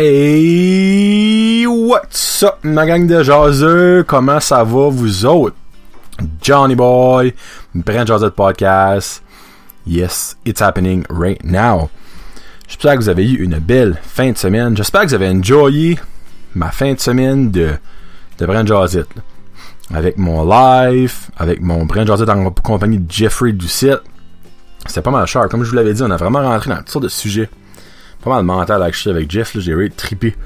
Hey, what's up, ma gang de jaseux? Comment ça va, vous autres? Johnny Boy, Brand Jazette Podcast. Yes, it's happening right now. J'espère que vous avez eu une belle fin de semaine. J'espère que vous avez enjoyé ma fin de semaine de, de Brand Jazette. Avec mon live, avec mon Brand Jazette en compagnie de Jeffrey Doucette. C'était pas mal cher. Comme je vous l'avais dit, on a vraiment rentré dans toutes sortes de sujets pas mal mental actually avec Jeff, j'ai trippé.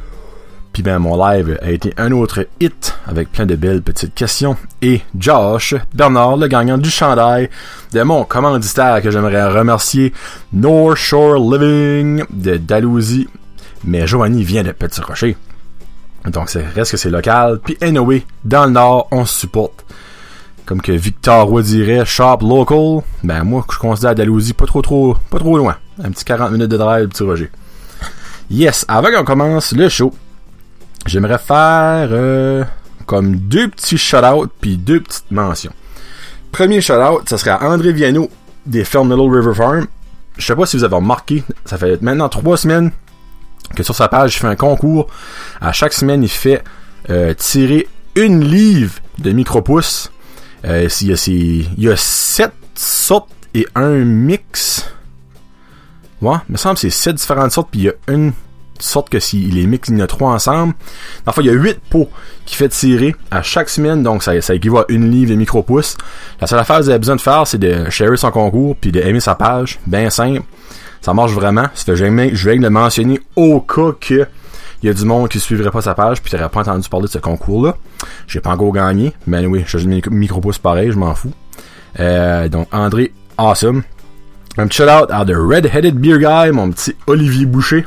Puis ben mon live a été un autre hit avec plein de belles petites questions. Et Josh Bernard, le gagnant du chandail de mon commanditaire que j'aimerais remercier, North Shore Living de Dalhousie. Mais Joanie vient de Petit Rocher. Donc c'est reste que c'est local. Puis anyway, dans le Nord, on se supporte. Comme que Victor Roy dirait, shop local. Ben moi, je considère Dalhousie pas trop trop, pas trop loin. Un petit 40 minutes de drive, Petit Roger. Yes, avant qu'on commence le show, j'aimerais faire euh, comme deux petits shout-outs puis deux petites mentions. Premier shout-out, ça serait à André Viano des fermes Little River Farm. Je sais pas si vous avez remarqué, ça fait maintenant trois semaines que sur sa page, il fait un concours. À chaque semaine, il fait euh, tirer une livre de micro-pouces. Euh, il, y a il y a sept sortes et un mix Ouais, il me semble que c'est sept différentes sortes, puis il y a une sorte que s'il les mix, il y en a trois ensemble. Enfin, il y a huit pots qui fait tirer à chaque semaine, donc ça, équivaut à une livre de micro-pouces. La seule affaire que vous avez besoin de faire, c'est de share son concours, puis d'aimer sa page. Bien simple. Ça marche vraiment. Je vais le mentionner au cas que il y a du monde qui suivrait pas sa page puis t'aurais pas entendu parler de ce concours-là. J'ai pas encore gagné, mais oui, je mes micro-pouces pareil, je m'en fous. Euh, donc André, awesome. Un petit shout-out à The Red-Headed Beer Guy, mon petit Olivier Boucher,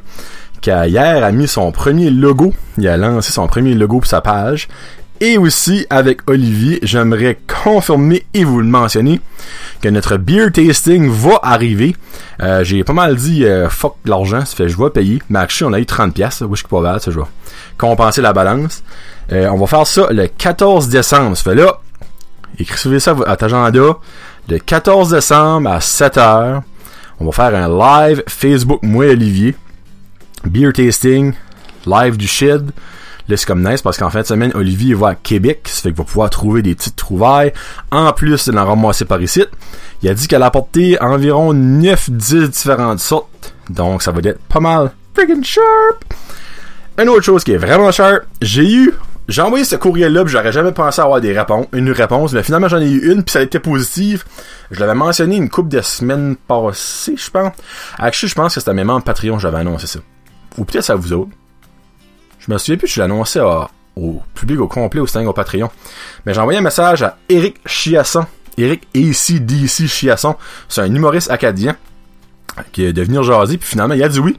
qui a, hier a mis son premier logo. Il a lancé son premier logo pour sa page. Et aussi, avec Olivier, j'aimerais confirmer et vous le mentionner que notre beer tasting va arriver. Euh, j'ai pas mal dit euh, fuck l'argent, ça fait je vais payer. Mais on a eu 30 pièces, oui, je suis pas mal, ça je vais compenser la balance. Euh, on va faire ça le 14 décembre. Ça fait là, écrivez ça à votre agenda le 14 décembre à 7h. On va faire un live Facebook, moi Olivier. Beer tasting, live du shed. Là, c'est comme nice parce qu'en fin de semaine, Olivier va à Québec. Ça fait qu'il va pouvoir trouver des petites trouvailles. En plus de l'en ramasser par ici. Il a dit qu'elle a apporté environ 9-10 différentes sortes. Donc, ça va être pas mal friggin' sharp. Une autre chose qui est vraiment sharp, j'ai eu j'ai envoyé ce courriel-là, j'aurais jamais pensé avoir des réponses, une réponse, mais finalement j'en ai eu une, puis ça a été positive. Je l'avais mentionné une couple de semaines passées, je pense. Actually, je pense que c'était mes membres Patreon, j'avais annoncé ça. Ou peut-être à vous autres. Je me souviens plus, je annoncé au public au complet au sein au Patreon. Mais j'ai envoyé un message à Eric Chiasson. Eric ACDC Chiasson. C'est un humoriste acadien qui est de venir jaser, puis finalement il a dit oui.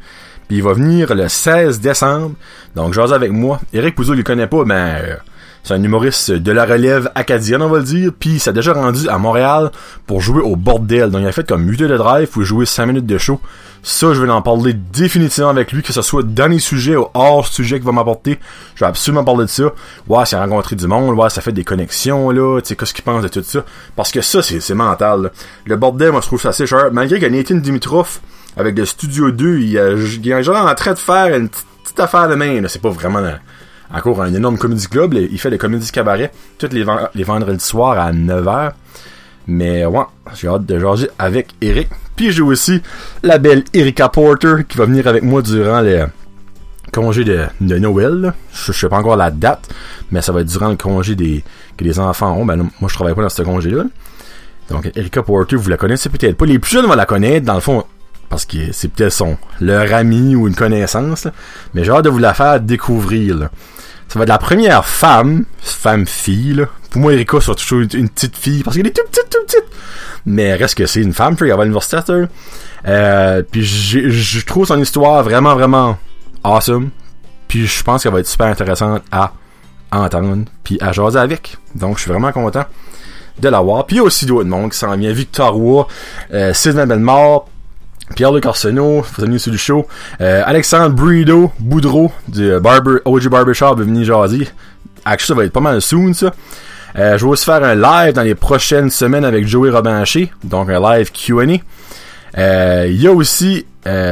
Puis il va venir le 16 décembre. Donc, j'ose avec moi. Eric Pouzeau, il connaît pas, mais euh, c'est un humoriste de la relève acadienne, on va le dire. Puis il s'est déjà rendu à Montréal pour jouer au bordel. Donc, il a fait comme 8 de drive pour jouer 5 minutes de show. Ça, je vais en parler définitivement avec lui, que ce soit dans les sujets ou hors sujet qu'il va m'apporter. Je vais absolument parler de ça. Ouais, c'est rencontré du monde, ouais, ça fait des connexions, là, tu sais, qu'est-ce qu'il pense de tout ça? Parce que ça, c'est mental, Le bordel, moi, je trouve ça assez cher. Malgré que Nathan Dimitrov, avec le Studio 2, il, il est genre en train de faire une petite affaire de main. C'est pas vraiment encore un énorme comédie club. Il fait des comédies cabaret tous les, vendredis soirs à 9h. Mais ouais, j'ai hâte de jaser avec Eric. Puis j'ai aussi la belle Erika Porter qui va venir avec moi durant le congé de, Noël. Je, sais pas encore la date, mais ça va être durant le congé des, que les enfants ont. Ben, moi, je travaille pas dans ce congé-là. Donc, Erika Porter, vous la connaissez peut-être pas. Les plus jeunes vont la connaître. Dans le fond, parce que c'est peut-être son leur ami ou une connaissance, mais j'ai hâte de vous la faire découvrir. Ça va être la première femme, femme-fille. Pour moi, Erika, c'est toujours une, petite fille, parce qu'elle est toute petite, toute petite. Mais reste que c'est une femme, elle va à l'université. Euh, puis je trouve son histoire vraiment, vraiment awesome. Puis je pense qu'elle va être super intéressante à entendre, puis à jaser avec. Donc je suis vraiment content de l'avoir. Puis aussi d'autres monde qui s'en vient. Victor Roy, euh, Sylvain Pierre-Luc Arsenault, venu sur le show. Euh, Alexandre Brido, Boudreau, du euh, Barber, OG Barbershop, est venu jaser. Actually, ça va être pas mal soon, ça. Euh, je vais aussi faire un live dans les prochaines semaines avec Joey Robinché, donc un live Q&A. Il y a aussi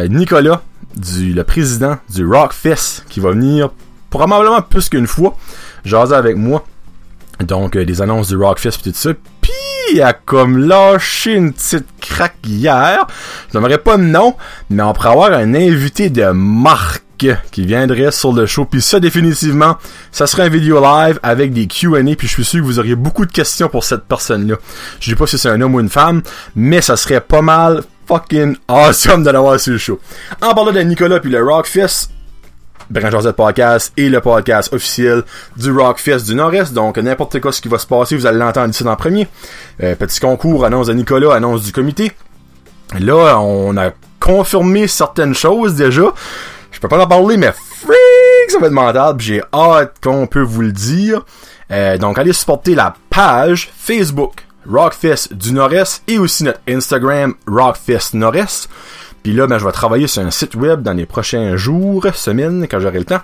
Nicolas du le président du Rockfest qui va venir probablement plus qu'une fois jaser avec moi. Donc, des annonces du Rockfest et tout ça. Puis, a comme lâché une petite craque hier. Je n'aimerais pas de nom, mais on pourrait avoir un invité de marque qui viendrait sur le show. Puis ça, définitivement, ça serait un vidéo live avec des Q&A. Puis je suis sûr que vous auriez beaucoup de questions pour cette personne-là. Je sais pas si c'est un homme ou une femme, mais ça serait pas mal fucking awesome de l'avoir sur le show. En parlant de Nicolas puis le Rockfest, Josette Podcast et le podcast officiel du Rockfest du Nord-Est. Donc, n'importe quoi ce qui va se passer, vous allez l'entendre ici en premier. Euh, petit concours, annonce de Nicolas, annonce du comité. Là, on a confirmé certaines choses déjà. Je peux pas en parler, mais freak, ça va être mental. J'ai hâte qu'on peut vous le dire. Euh, donc, allez supporter la page Facebook Rockfest du Nord-Est et aussi notre Instagram Rockfest Nord-Est. Puis là, ben, je vais travailler sur un site web dans les prochains jours, semaines, quand j'aurai le temps,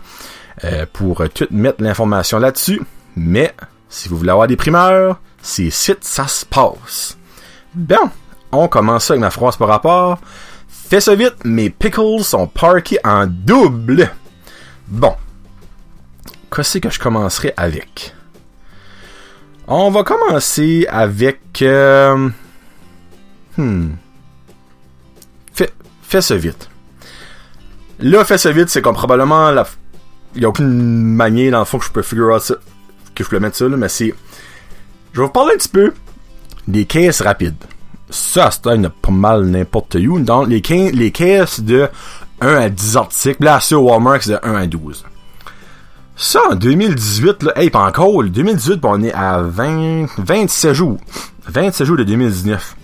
euh, pour tout mettre l'information là-dessus. Mais, si vous voulez avoir des primeurs, ces sites, ça se passe. Bon, on commence avec ma phrase par rapport. Fais ça vite, mes pickles sont parkés en double. Bon. Qu'est-ce que je commencerai avec? On va commencer avec... Euh, hmm. Fais, ça vite. Là, fais ça vite, c'est comme probablement la... Il n'y a aucune manière, dans le fond, que je peux figure ça, que je peux mettre ça, là, mais c'est... Je vais vous parler un petit peu des caisses rapides ça, c'est pas mal n'importe où. Donc, les, caisses de 1 à 10 articles, là, au Walmart, c'est de 1 à 12. Ça, en 2018, là, hey, pas encore, 2018, on est à 20, 27 jours. 27 jours de 2019.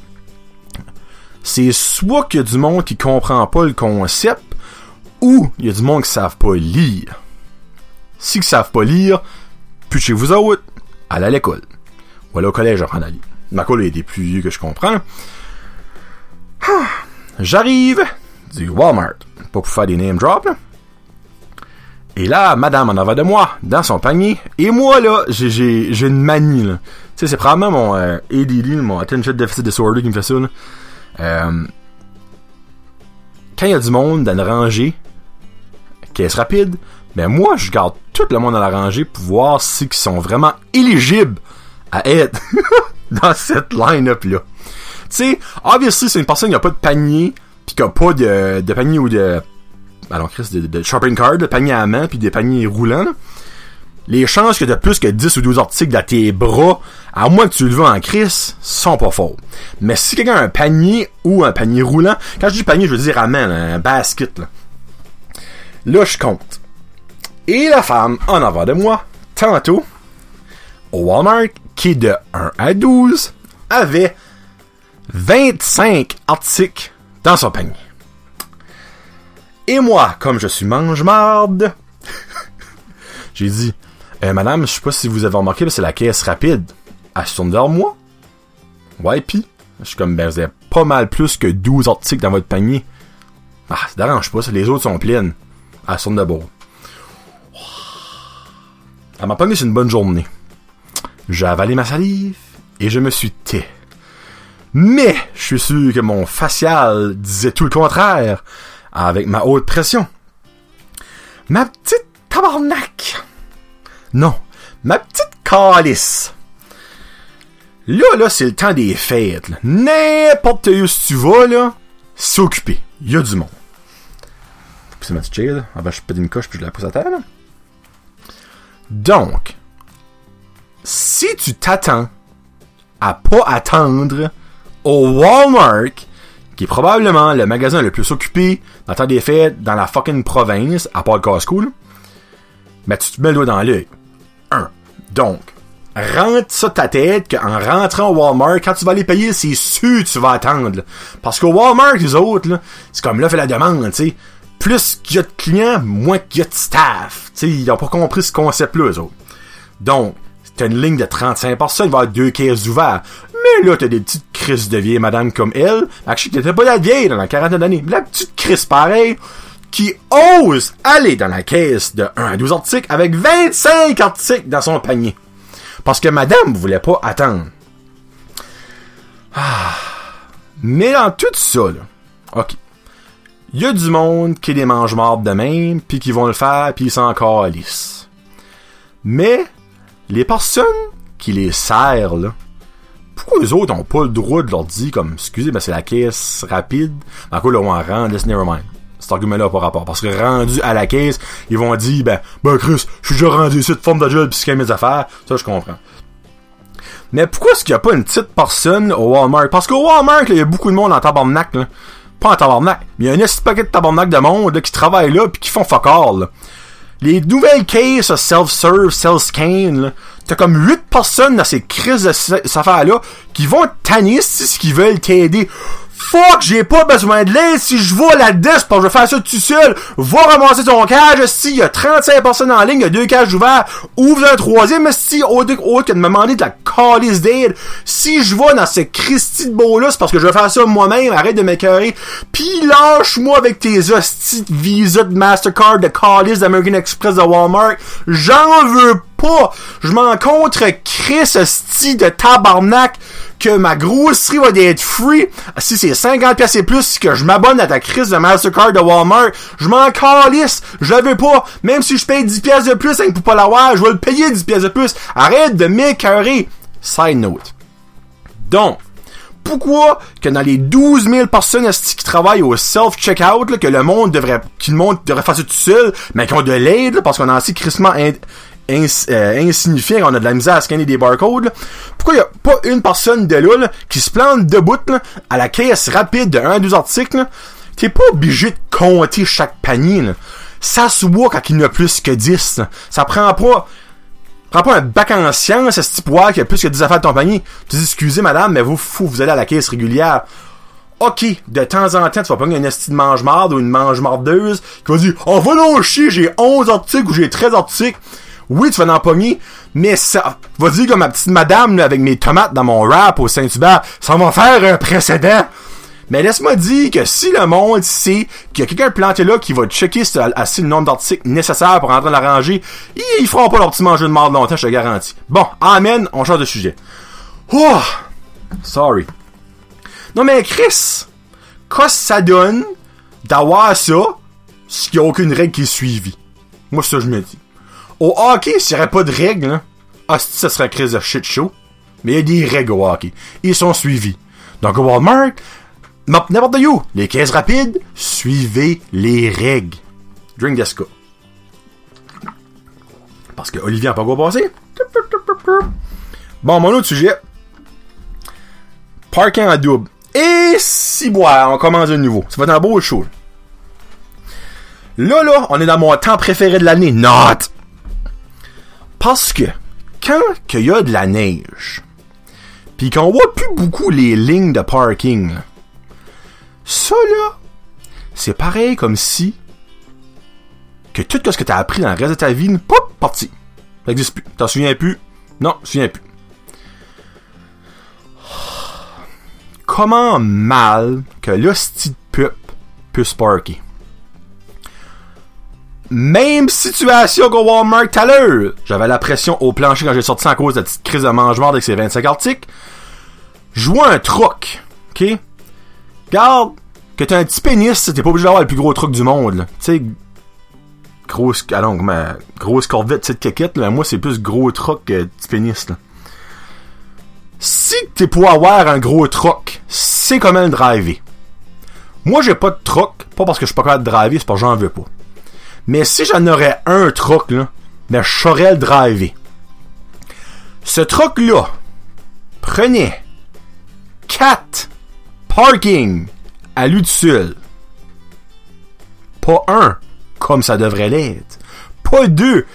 C'est soit qu'il y a du monde qui comprend pas le concept, ou il y a du monde qui savent pas lire. Si ils savent pas lire, puis chez vous autres, allez à l'école. Ou allez au collège à lire. Ma est des plus vieux que je comprends. J'arrive du Walmart. Pas pour faire des name drops, Et là, madame en avant de moi, dans son panier. Et moi, là, j'ai, une manie. Tu sais, c'est probablement mon euh, ADD, mon Attention Deficit Disorder qui me fait ça. Euh, quand il y a du monde dans une rangée, caisse rapide, ben moi, je garde tout le monde dans la rangée pour voir s'ils sont vraiment éligibles à être dans cette line-up-là. Tu sais, obviously, c'est une personne qui a pas de panier, pis qui a pas de, panier ou de... Alors, Chris, de, de, shopping card, de panier à main, puis des paniers roulants, les chances que de plus que 10 ou 12 articles dans tes bras, à moins que tu le veux en crise, sont pas faux. Mais si quelqu'un a un panier ou un panier roulant, quand je dis panier, je veux dire à main, un basket, là. Là, je compte. Et la femme, en avant de moi, tantôt, au Walmart, qui de 1 à 12 avait 25 articles dans son panier. Et moi, comme je suis mange-marde, j'ai dit, eh, madame, je sais pas si vous avez remarqué, mais c'est la caisse rapide. Elle se tourne vers moi. Ouais, pis. Je suis comme, ben, vous avez pas mal plus que 12 articles dans votre panier. Ah, ça dérange pas, les autres sont pleines. Elle se tourne de Elle m'a pas mis une bonne journée. J'ai avalé ma salive et je me suis tais. Mais je suis sûr que mon facial disait tout le contraire avec ma haute pression. Ma petite tabarnak. Non, ma petite calice. Là, là, c'est le temps des fêtes. N'importe où si tu vas, là, c'est occupé. Il y a du monde. C'est ma petite chaise, là. je pète une coche puis je la pousse à terre, là. Donc, si tu t'attends à pas attendre au Walmart, qui est probablement le magasin le plus occupé dans temps des fêtes dans la fucking province, à part le Costco, mais tu te mets le doigt dans l'œil. Donc, rentre ça ta tête qu'en rentrant au Walmart, quand tu vas aller payer, c'est sûr que tu vas attendre. Parce qu'au Walmart, les autres, c'est comme là, fait la demande, tu sais. Plus qu'il y a de clients, moins qu'il y a de staff. Ils n'ont pas compris ce concept-là, eux autres. Donc, t'as une ligne de 35% personnes, il va y avoir deux caisses ouvertes. Mais là, t'as des petites crises de vieilles madame comme elle. Je t'étais pas la vieille dans la quarantaine d'années. La petite crise pareille qui ose aller dans la caisse de 1 à 12 articles avec 25 articles dans son panier. Parce que madame voulait pas attendre. Ah. Mais dans tout ça, là, ok. Il y a du monde qui les mange marde de même, puis qui vont le faire, puis ils sont encore lisses. Mais, les personnes qui les serrent, pourquoi les autres ont pas le droit de leur dire comme, excusez, mais c'est la caisse rapide? En quoi, là, on rend, laisse never mind. Cet argument-là pas rapport. Parce que rendu à la caisse, ils vont dire, ben, ben, Chris, je suis déjà rendu ici de forme de job pis c'est mes affaires. Ça, je comprends. Mais pourquoi est-ce qu'il n'y a pas une petite personne au Walmart? Parce qu'au Walmart, il y a beaucoup de monde en tabarnak, là. Pas en tabarnak, mais il y a un petit paquet de tabarnak de monde, qui travaille là pis qui font fuck all. Les nouvelles cases self-serve, self-scan, t'as comme 8 personnes dans ces crises de cette affaire-là qui vont tanner si qu'ils veulent t'aider. Fuck, j'ai pas besoin de l'aide. Si je vais là-dedans, parce que je vais faire ça tout seul. Va ramasser ton cage. Si il y a 35 personnes en ligne, il y a deux cages ouvertes. Ouvre un troisième. Si, autre, autre que de me demander de la calice d'aide. Si je vais dans ce Christy de c'est parce que je vais faire ça moi-même. Arrête de m'écœurer. Pis lâche-moi avec tes hosties de Visa, de Mastercard, de calice, d'American Express, de Walmart. J'en veux pas. Je m'en contre Chris, hostie de tabarnak que ma grosserie va être free. Si c'est 50 pièces et plus que je m'abonne à ta crise de Mastercard de Walmart, je m'en calisse, je la veux pas. Même si je paye 10 pièces de plus pour pas l'avoir, je vais le payer 10 pièces de plus. Arrête de m'écœurer. Side note. Donc, pourquoi que dans les 12 000 personnes qui travaillent au self-checkout, que le monde devrait, que le devrait faire tout seul, mais qui ont de l'aide, parce qu'on a assez crissement euh, insignifiant on a de la misère à scanner des barcodes. Pourquoi il y a pas une personne de là, qui se plante debout à la caisse rapide de 1 2 articles? T'es pas obligé de compter chaque panier. Ça se voit quand il n'y a plus que 10. Ça prend pas pas un bac en sciences à ce type qui a plus que 10 affaires de ton panier. Tu dis, excusez madame, mais vous fou, vous allez à la caisse régulière. OK, de temps en temps, tu vas pas une esti de mange-marde ou une mange-mardeuse qui va dire, oh, va non chier, j'ai 11 articles ou j'ai 13 articles. Oui, tu vas en pogner, mais ça, va dire comme ma petite madame, avec mes tomates dans mon rap au Saint-Hubert, ça va faire un précédent. Mais laisse-moi dire que si le monde sait qu'il y a quelqu'un planté là qui va checker assez le nombre d'articles nécessaires pour rentrer dans la rangée, ils feront pas leur petit manger de mort longtemps, je te garantis. Bon, amen, on change de sujet. Oh! Sorry. Non mais Chris, qu'est-ce que ça donne d'avoir ça s'il n'y a aucune règle qui est suivie? Moi, ça, je me dis. Au hockey, s'il n'y aurait pas de règles, hein, ah, ça serait crise de shit show. Mais il y a des règles au hockey. Ils sont suivis. Donc au Walmart, n'importe où, les caisses rapides, suivez les règles. Drink Desca. Parce que Olivier n'a pas quoi passer. Bon, mon autre sujet. Parking à double. Et si boire, on commence de nouveau. Ça va être un beau show. Là, là, on est dans mon temps préféré de l'année. Not! Parce que quand il y a de la neige, puis qu'on voit plus beaucoup les lignes de parking, ça là, c'est pareil comme si que tout ce que t'as appris dans le reste de ta vie, pop, parti. Ça n'existe plus. T'en souviens plus? Non, t'en souviens plus. Comment mal que l'hostie de pup puisse parker? Même situation qu'au Walmart tout à l'heure. J'avais la pression au plancher quand j'ai sorti en cause de la petite crise de mangement avec ses 25 articles. Je un truc. OK? Garde, que t'as un petit pénis, t'es pas obligé d'avoir le plus gros truc du monde. Tu sais, grosse, allons, ma grosse corvette, petite caquette, là, moi c'est plus gros truc que petit pénis. Là. Si t'es pour avoir un gros truc, c'est comment le driver. Moi j'ai pas de truc, pas parce que je suis pas capable de driver, c'est parce que j'en veux pas. Mais si j'en aurais un truck, là, mais je saurais le driver. Ce truck-là prenait 4 parking à seul. Pas un, comme ça devrait l'être. Pas deux,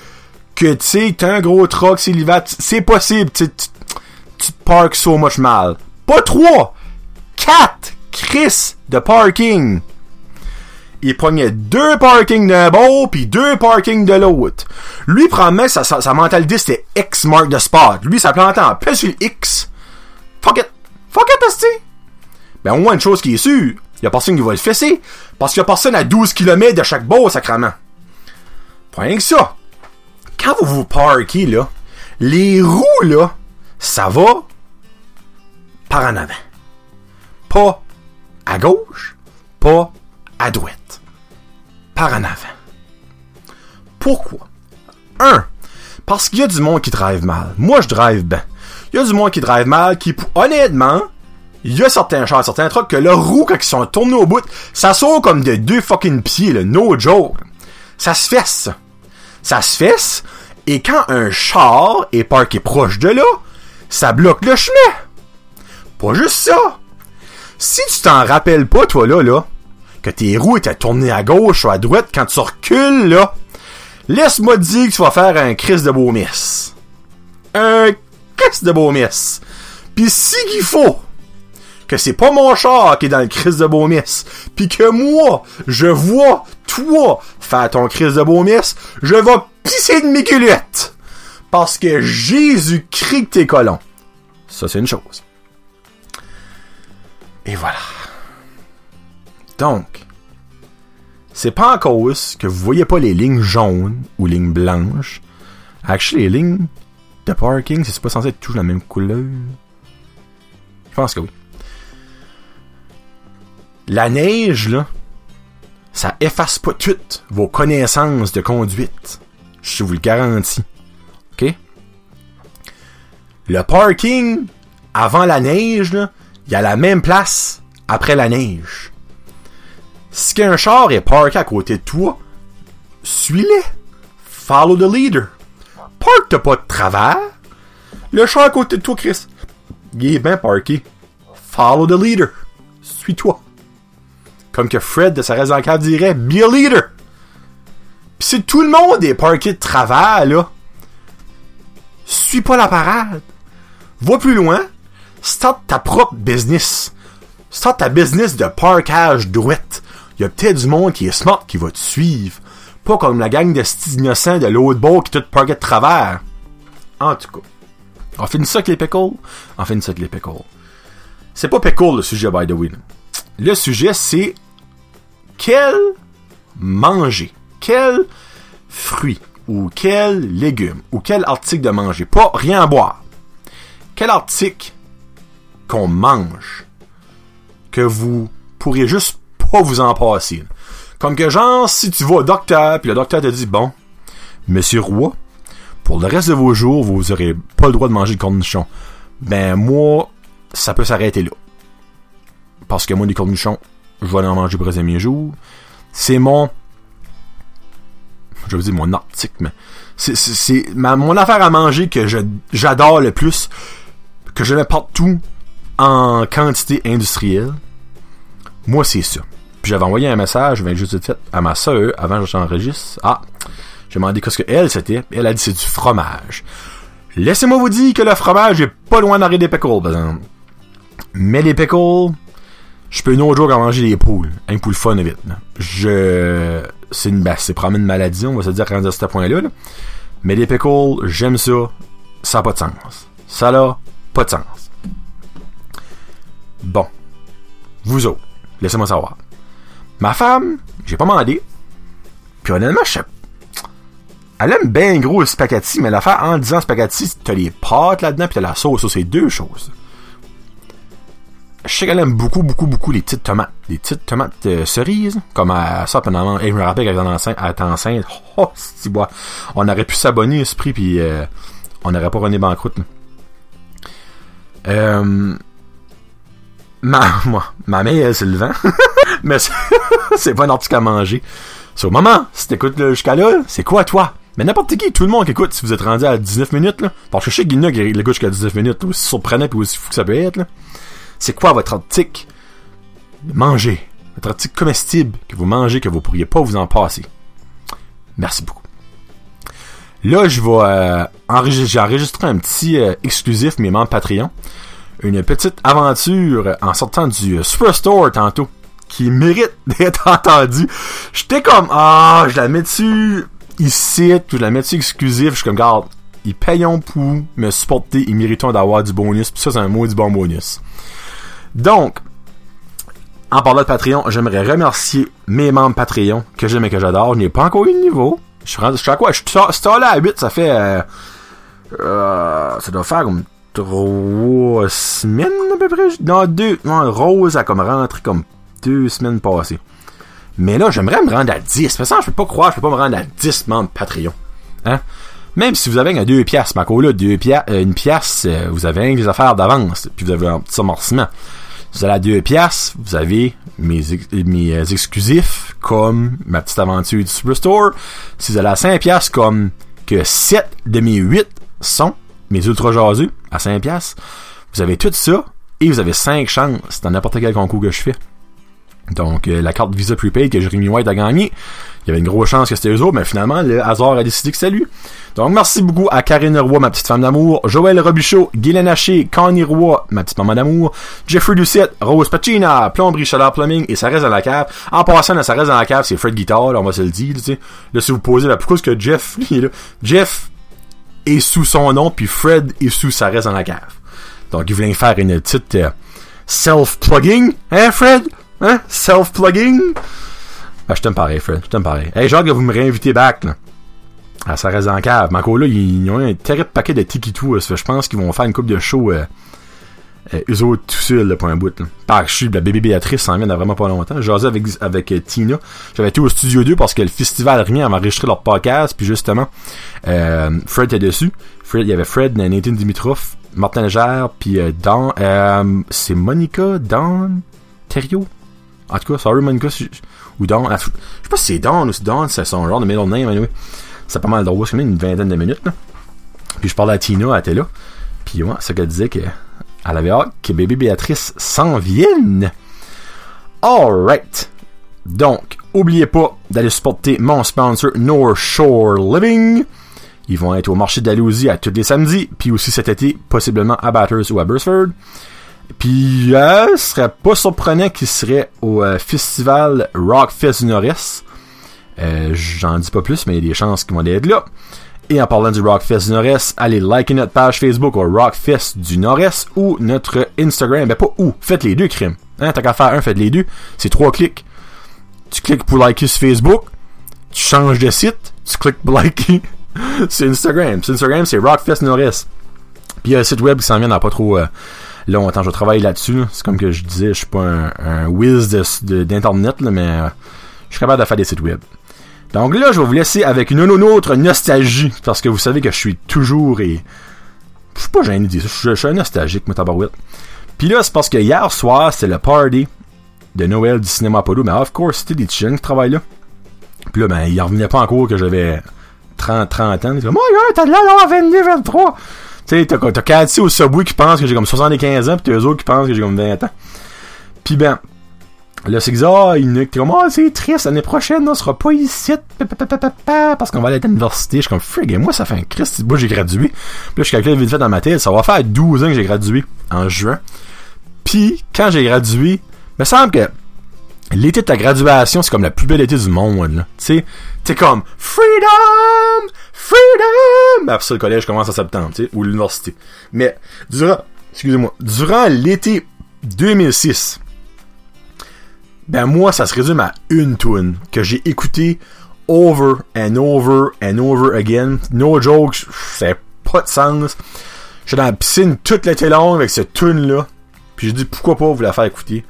que tu sais, t'as un gros truck, c'est c'est possible, tu te parques so much mal. Pas trois, quatre Chris de parking il prenait deux parkings d'un bord puis deux parkings de l'autre. Lui, probablement, sa, sa, mentalité, c'était X mark the spot. Lui, ça plantait en plus sur X. Fuck it. Fuck it, esti. Ben, au moins, une chose qui est sûre, il a personne qui va le fesser. Parce qu'il a personne à 12 km de chaque bord, sacrement. Point que ça. Quand vous vous parkez, là, les roues, là, ça va par en avant. Pas à gauche, pas à droite. En avant. Pourquoi? Un, parce qu'il y a du monde qui drive mal. Moi, je drive bien. Il y a du monde qui drive mal, qui, honnêtement, il y a certains chars, certains trucs que le roue, quand ils sont tournés au bout, ça sort comme de deux fucking pieds, là. No joke. Ça se fesse, ça. Ça se fesse, et quand un char est parké proche de là, ça bloque le chemin. Pas juste ça. Si tu t'en rappelles pas, toi, là, là, que tes roues étaient tournées à gauche ou à droite quand tu recules, là, laisse-moi dire que tu vas faire un crise de beau miss. Un crise de beau miss. Pis si qu'il faut que c'est pas mon char qui est dans le crise de beau miss, pis que moi, je vois toi faire ton crise de beau miss, je vais pisser de mes culottes. Parce que Jésus crie que t'es colon. Ça, c'est une chose. Et voilà. Donc, c'est pas en cause que vous voyez pas les lignes jaunes ou lignes blanches. Actually, les lignes de parking, c'est pas censé être toujours la même couleur. Je pense que oui. La neige, là, ça efface pas toutes vos connaissances de conduite. Je vous le garantis. OK? Le parking, avant la neige, il y a la même place après la neige. Si un char est parké à côté de toi, suis-le. Follow the leader. T'as pas de travers. Le char à côté de toi, Chris, il est bien parké. Follow the leader. Suis-toi. Comme que Fred de sa raison en dirait, be a leader. Pis si tout le monde est parké de travers, là, suis pas la parade. Va plus loin, start ta propre business. Start ta business de parkage douette. Y a peut-être du monde qui est smart qui va te suivre. Pas comme la gang de petits innocents de l'autre bord qui tout parqué de travers. En tout cas. On finit ça avec les pickles? On finit ça avec les pickles. C'est pas pickle le sujet, by the way. Le sujet, c'est quel manger, quel fruit, ou quel légume, ou quel article de manger. Pas rien à boire. Quel article qu'on mange que vous pourriez juste pas vous en passer. Comme que genre, si tu vas au docteur, puis le docteur te dit, bon, Monsieur Roy, pour le reste de vos jours, vous aurez pas le droit de manger de cornichons. Ben, moi, ça peut s'arrêter là. Parce que moi, des cornichons, je vais en manger pour le reste de mes jours. C'est mon... Je veux dire mon article, mais... C'est mon affaire à manger que j'adore le plus, que je mets partout en quantité industrielle. Moi, c'est ça. Puis j'avais envoyé un message, je viens juste de fait, à ma soeur avant que j'enregistre. Ah, j'ai demandé qu'est-ce que elle c'était. Elle a dit c'est du fromage. Laissez-moi vous dire que le fromage est pas loin d'arrêter des pickles, par exemple. Mais les pickles, je peux une autre jour en manger des poules. Un poule fun vite. Je, c'est une, ben, c'est probablement une maladie, on va se dire quand à ce point-là. Mais les pickles, j'aime ça. Ça n'a pas de sens. Ça n'a pas de sens. Bon. Vous autres, laissez-moi savoir. Ma femme, j'ai pas demandé. Puis honnêtement, je sais elle aime bien gros le spaghetti, mais l'affaire en disant spaghetti, t'as les pâtes là-dedans, puis t'as la sauce, ça c'est deux choses. Je sais qu'elle aime beaucoup, beaucoup, beaucoup les petites tomates. Les petites tomates euh, cerises, comme à ça pendant... Et je me rappelle qu'elle était enceinte. Oh, si bois. On aurait pu s'abonner à ce prix, puis euh, on n'aurait pas rené banqueroute. Euh, ma, moi, ma mère, c'est le vent. Mais c'est pas article à manger. Sur maman, si t'écoutes jusqu'à là, c'est quoi toi? Mais n'importe qui, tout le monde qui écoute, si vous êtes rendu à 19 minutes, là, parce que je sais qu'il y en a qui jusqu'à 19 minutes, aussi surprenant et aussi fou que ça peut être, là. C'est quoi votre de manger? Votre article comestible que vous mangez, que vous pourriez pas vous en passer? Merci beaucoup. Là, je vais euh, enregistrer, j'ai enregistré un petit euh, exclusif, mes membres Patreon. Une petite aventure en sortant du Superstore tantôt qui mérite d'être entendu. J'étais comme, ah, je la mets dessus ici, je la mets dessus exclusif. Je suis comme, regarde, ils payent pour me supporter, ils méritent d'avoir du bonus. Puis ça, c'est un mot du bon bonus. Donc, en parlant de Patreon, j'aimerais remercier mes membres Patreon que j'aime et que j'adore. Je n'ai pas encore eu de niveau. Je suis rendu, je suis à quoi? Je suis là à 8, ça fait, euh, euh, ça doit faire comme trois semaines à peu près? Non, deux. Non, Rose a comme rentré comme deux semaines passées. Mais là, j'aimerais me rendre à 10. De toute je peux pas croire, je peux pas me rendre à 10 membres Patreon. Hein? Même si vous avez un 2 piastres, ma là, 2 piastres, une pièce, euh, vous avez des affaires d'avance, puis vous avez un petit amorcissement. Vous allez à 2 piastres, vous avez mes, euh, exclusifs, comme ma petite aventure du Superstore. Si vous allez à 5 piastres, comme que 7 de mes 8 sont mes ultra jaseux, à 5 piastres, vous avez tout ça, et vous avez 5 chances dans n'importe quel concours que je fais. Donc, euh, la carte Visa Prepaid que Jeremy White a gagné, il y avait une grosse chance que c'était eux autres, mais finalement, le hasard a décidé que c'était lui. Donc, merci beaucoup à Karine Roy, ma petite femme d'amour, Joël Robichaud, Guylaine Haché, Connie Roy, ma petite maman d'amour, Jeffrey Doucette, Rose Pacina, Plomberie Chaleur Plumbing, et ça reste la cave. En passant, ça reste dans la cave, c'est Fred Guitar, on va se le dire, tu sais. Là, si vous posez, là, pourquoi est-ce que Jeff, lui, là? Jeff est sous son nom, puis Fred est sous ça reste dans la cave. Donc, il voulait faire une petite euh, self-plugging, hein, Fred? Hein? Self-plugging? Ah, je t'aime pareil, Fred. Je t'aime pareil. Hey, genre que vous me réinvitez back, là. Ah, ça reste en cave. Manco, là, ils, ont un terrible paquet de tiki tout. Je pense qu'ils vont faire une coupe de show, euh, euh, eux autres tout seuls, pour un bout, là. Par la bébé Béatrice s'en vient dans vraiment pas longtemps. J'ai avec, avec euh, Tina. J'avais été au studio 2 parce que le festival rien avait enregistré leur podcast, puis justement, euh, Fred était dessus. Il y avait Fred, Nathan Dimitrov, Martin Legère, puis euh, Don, euh, c'est Monica, Don, Terrio, en tout cas, sorry Monica, ou Dawn. Je sais pas si c'est Dawn ou si Dawn, c'est son genre de middle name, anyway. C'est pas mal drôle, c'est même une vingtaine de minutes, là. Puis je parlais à Tina, elle était là. Puis ouais, c'est qu'elle disait qu'elle avait hâte que bébé Béatrice s'en vienne. Alright. Donc, oubliez pas d'aller supporter mon sponsor North Shore Living. Ils vont être au marché d'Alousie à tous les samedis, puis aussi cet été, possiblement à Batters ou à Bursford. Puis, euh, ce serait pas surprenant qu'il serait au euh, festival Rockfest du Nord-Est. Euh, J'en dis pas plus, mais il y a des chances qu'ils vont être là. Et en parlant du Rockfest du Nord-Est, allez liker notre page Facebook au Rockfest du Nord-Est ou notre Instagram. Ben pas où, faites les deux crimes. Hein, t'as qu'à faire un, faites les deux. C'est trois clics. Tu cliques pour liker sur Facebook, tu changes de site, tu cliques pour liker sur Instagram. Sur Instagram, c'est Rockfest Nord-Est. Puis il y a un site web qui s'en vient dans pas trop... Euh, longtemps. Je travaille là-dessus. C'est comme que je disais, je suis pas un, un whiz d'internet, mais euh, je suis capable de faire des sites web. Donc là, je vais vous laisser avec une, autre nostalgie, parce que vous savez que je suis toujours et... Je suis pas gêné de dire ça, je, suis un nostalgique, moi, tabarouette. Puis là, c'est parce que hier soir, c'était le party de Noël du cinéma Polo, mais of course, c'était des jeunes qui travaillent là. Puis là, ben, il revenait pas encore que j'avais 30, 30 ans. Il dit, moi, t'as de là, 22, 23. Tu sais, t'as, Cathy au Subway qui pense que j'ai comme 75 ans, pis t'as eux autres qui pensent que j'ai comme 20 ans. Pis ben, que ah, il est comme, oh, c'est triste, l'année prochaine, on sera pas ici, parce qu'on va aller à l'université. Je suis comme, frig, moi, ça fait un Christ, moi, j'ai gradué. Puis là, je calcule vite fait dans ma tête, ça va faire 12 ans que j'ai gradué, en juin. Puis, quand j'ai gradué, me semble que l'été de ta graduation, c'est comme la plus belle été du monde, là. Tu sais, t'es comme, freedom! Freedom! Après ça, le collège commence en septembre, tu sais, ou l'université. Mais, durant, excusez-moi, durant l'été 2006, ben moi, ça se résume à une tune que j'ai écouté over and over and over again. No joke, c'est pas de sens. J'étais dans la piscine toute l'été long avec cette tune-là. Puis j'ai dit, pourquoi pas vous la faire écouter.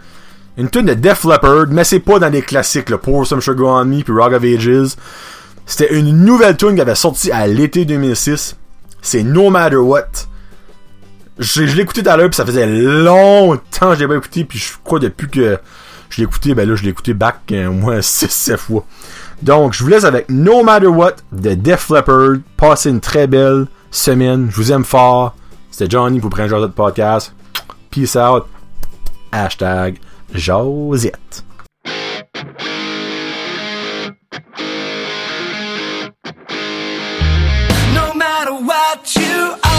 Une tune de Def Leppard, mais c'est pas dans les classiques, le Pour Some Sugar On Me puis Rock of Ages. C'était une nouvelle tune qui avait sorti à l'été 2006. C'est No Matter What. Je, l'ai écouté tout à l'heure, puis ça faisait longtemps que je l'ai pas écouté, puis je crois depuis que je l'ai écouté, ben là, je l'ai écouté back euh, au moins 6-7 fois. Donc, je vous laisse avec No Matter What de Def Leppard. Passez une très belle semaine. Je vous aime fort. C'était Johnny pour Prince Josette Podcast. Peace out. Hashtag Josette. No matter what you are.